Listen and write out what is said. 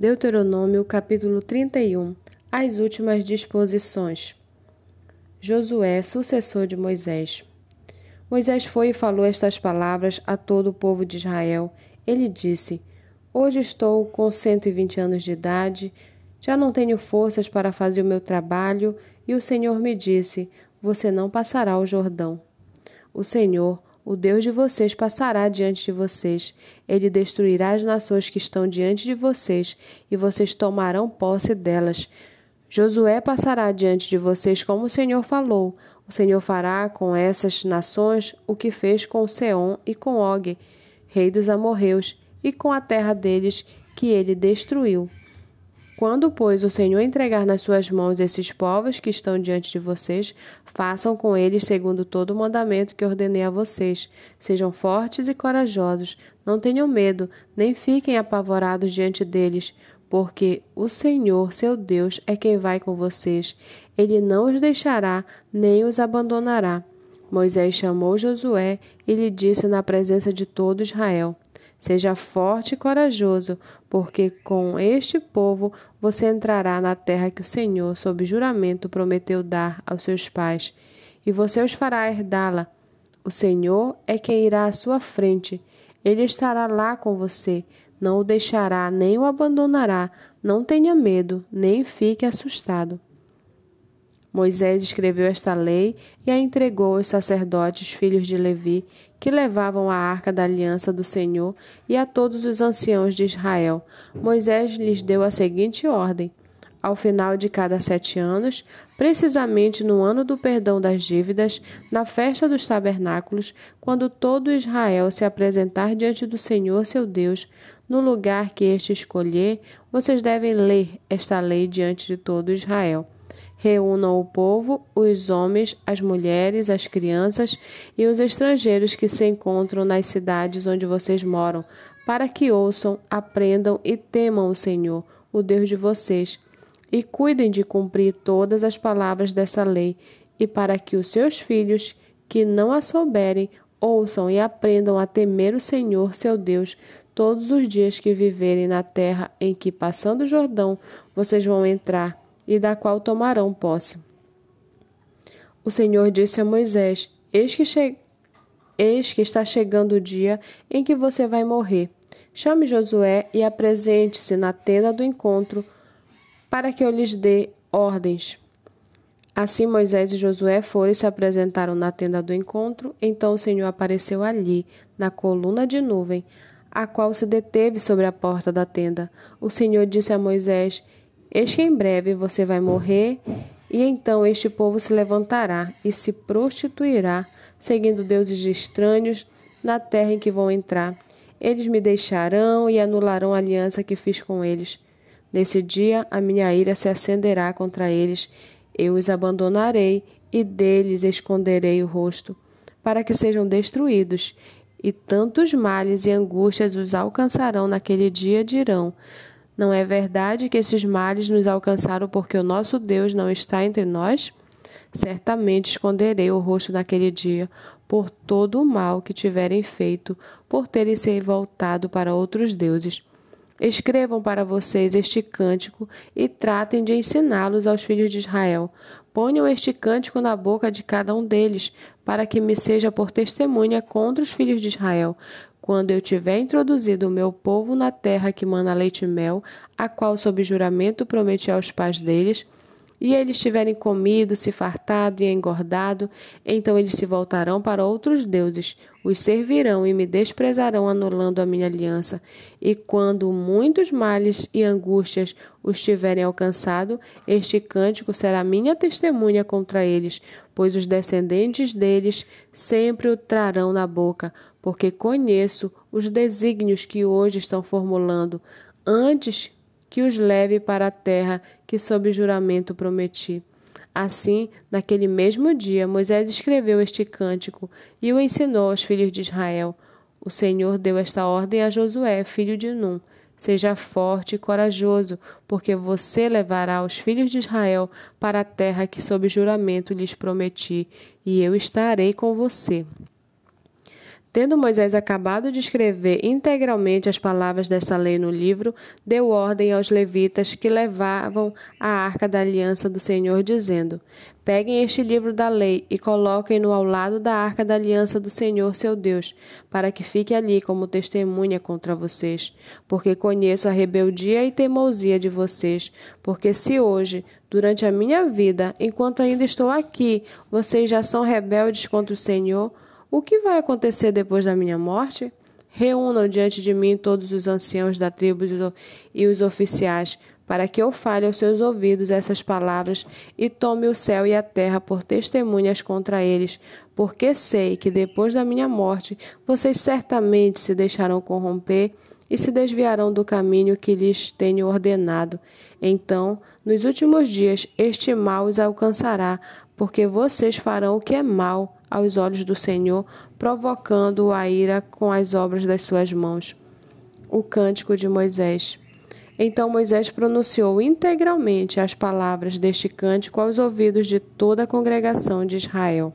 Deuteronômio capítulo 31 As últimas disposições. Josué, sucessor de Moisés. Moisés foi e falou estas palavras a todo o povo de Israel. Ele disse: Hoje estou com 120 anos de idade, já não tenho forças para fazer o meu trabalho, e o Senhor me disse: Você não passará o Jordão. O Senhor, o Deus de vocês passará diante de vocês. Ele destruirá as nações que estão diante de vocês, e vocês tomarão posse delas. Josué passará diante de vocês como o Senhor falou. O Senhor fará com essas nações o que fez com Seom e com Og, rei dos amorreus, e com a terra deles que ele destruiu. Quando, pois, o Senhor entregar nas suas mãos esses povos que estão diante de vocês, façam com eles segundo todo o mandamento que ordenei a vocês. Sejam fortes e corajosos, não tenham medo, nem fiquem apavorados diante deles, porque o Senhor, seu Deus, é quem vai com vocês. Ele não os deixará, nem os abandonará. Moisés chamou Josué e lhe disse na presença de todo Israel: Seja forte e corajoso, porque com este povo você entrará na terra que o Senhor, sob juramento, prometeu dar aos seus pais, e você os fará herdá-la. O Senhor é quem irá à sua frente. Ele estará lá com você, não o deixará nem o abandonará. Não tenha medo, nem fique assustado. Moisés escreveu esta lei e a entregou aos sacerdotes, filhos de Levi, que levavam a arca da aliança do Senhor, e a todos os anciãos de Israel. Moisés lhes deu a seguinte ordem: ao final de cada sete anos, precisamente no ano do perdão das dívidas, na festa dos tabernáculos, quando todo Israel se apresentar diante do Senhor seu Deus, no lugar que este escolher, vocês devem ler esta lei diante de todo Israel. Reúnam o povo, os homens, as mulheres, as crianças e os estrangeiros que se encontram nas cidades onde vocês moram, para que ouçam, aprendam e temam o Senhor, o Deus de vocês, e cuidem de cumprir todas as palavras dessa lei, e para que os seus filhos, que não a souberem, ouçam e aprendam a temer o Senhor, seu Deus, todos os dias que viverem na terra em que, passando o Jordão, vocês vão entrar e da qual tomarão posse. O Senhor disse a Moisés: Eis que, che... Eis que está chegando o dia em que você vai morrer. Chame Josué e apresente-se na tenda do encontro, para que eu lhes dê ordens. Assim Moisés e Josué foram e se apresentaram na tenda do encontro. Então o Senhor apareceu ali, na coluna de nuvem, a qual se deteve sobre a porta da tenda. O Senhor disse a Moisés: Eis que em breve você vai morrer, e então este povo se levantará e se prostituirá, seguindo deuses estranhos na terra em que vão entrar. Eles me deixarão e anularão a aliança que fiz com eles. Nesse dia a minha ira se acenderá contra eles. Eu os abandonarei e deles esconderei o rosto, para que sejam destruídos. E tantos males e angústias os alcançarão naquele dia, dirão: não é verdade que esses males nos alcançaram porque o nosso Deus não está entre nós? Certamente esconderei o rosto naquele dia por todo o mal que tiverem feito, por terem se voltado para outros deuses. Escrevam para vocês este cântico e tratem de ensiná-los aos filhos de Israel. Ponham este cântico na boca de cada um deles, para que me seja por testemunha contra os filhos de Israel, quando eu tiver introduzido o meu povo na terra que mana leite e mel, a qual sob juramento prometi aos pais deles, e eles tiverem comido, se fartado e engordado, então eles se voltarão para outros deuses, os servirão e me desprezarão, anulando a minha aliança. E quando muitos males e angústias os tiverem alcançado, este cântico será minha testemunha contra eles, pois os descendentes deles sempre o trarão na boca, porque conheço os desígnios que hoje estão formulando, antes que os leve para a terra que sob juramento prometi. Assim, naquele mesmo dia, Moisés escreveu este cântico e o ensinou aos filhos de Israel. O Senhor deu esta ordem a Josué, filho de Num: Seja forte e corajoso, porque você levará os filhos de Israel para a terra que sob juramento lhes prometi, e eu estarei com você. Tendo Moisés acabado de escrever integralmente as palavras dessa lei no livro, deu ordem aos levitas que levavam a arca da aliança do Senhor, dizendo: Peguem este livro da lei e coloquem-no ao lado da arca da aliança do Senhor, seu Deus, para que fique ali como testemunha contra vocês. Porque conheço a rebeldia e teimosia de vocês. Porque se hoje, durante a minha vida, enquanto ainda estou aqui, vocês já são rebeldes contra o Senhor, o que vai acontecer depois da minha morte? Reúnam diante de mim todos os anciãos da tribo e os oficiais, para que eu fale aos seus ouvidos essas palavras e tome o céu e a terra por testemunhas contra eles, porque sei que depois da minha morte vocês certamente se deixarão corromper e se desviarão do caminho que lhes tenho ordenado. Então, nos últimos dias, este mal os alcançará, porque vocês farão o que é mal aos olhos do Senhor, provocando a ira com as obras das suas mãos. O cântico de Moisés. Então Moisés pronunciou integralmente as palavras deste cântico aos ouvidos de toda a congregação de Israel.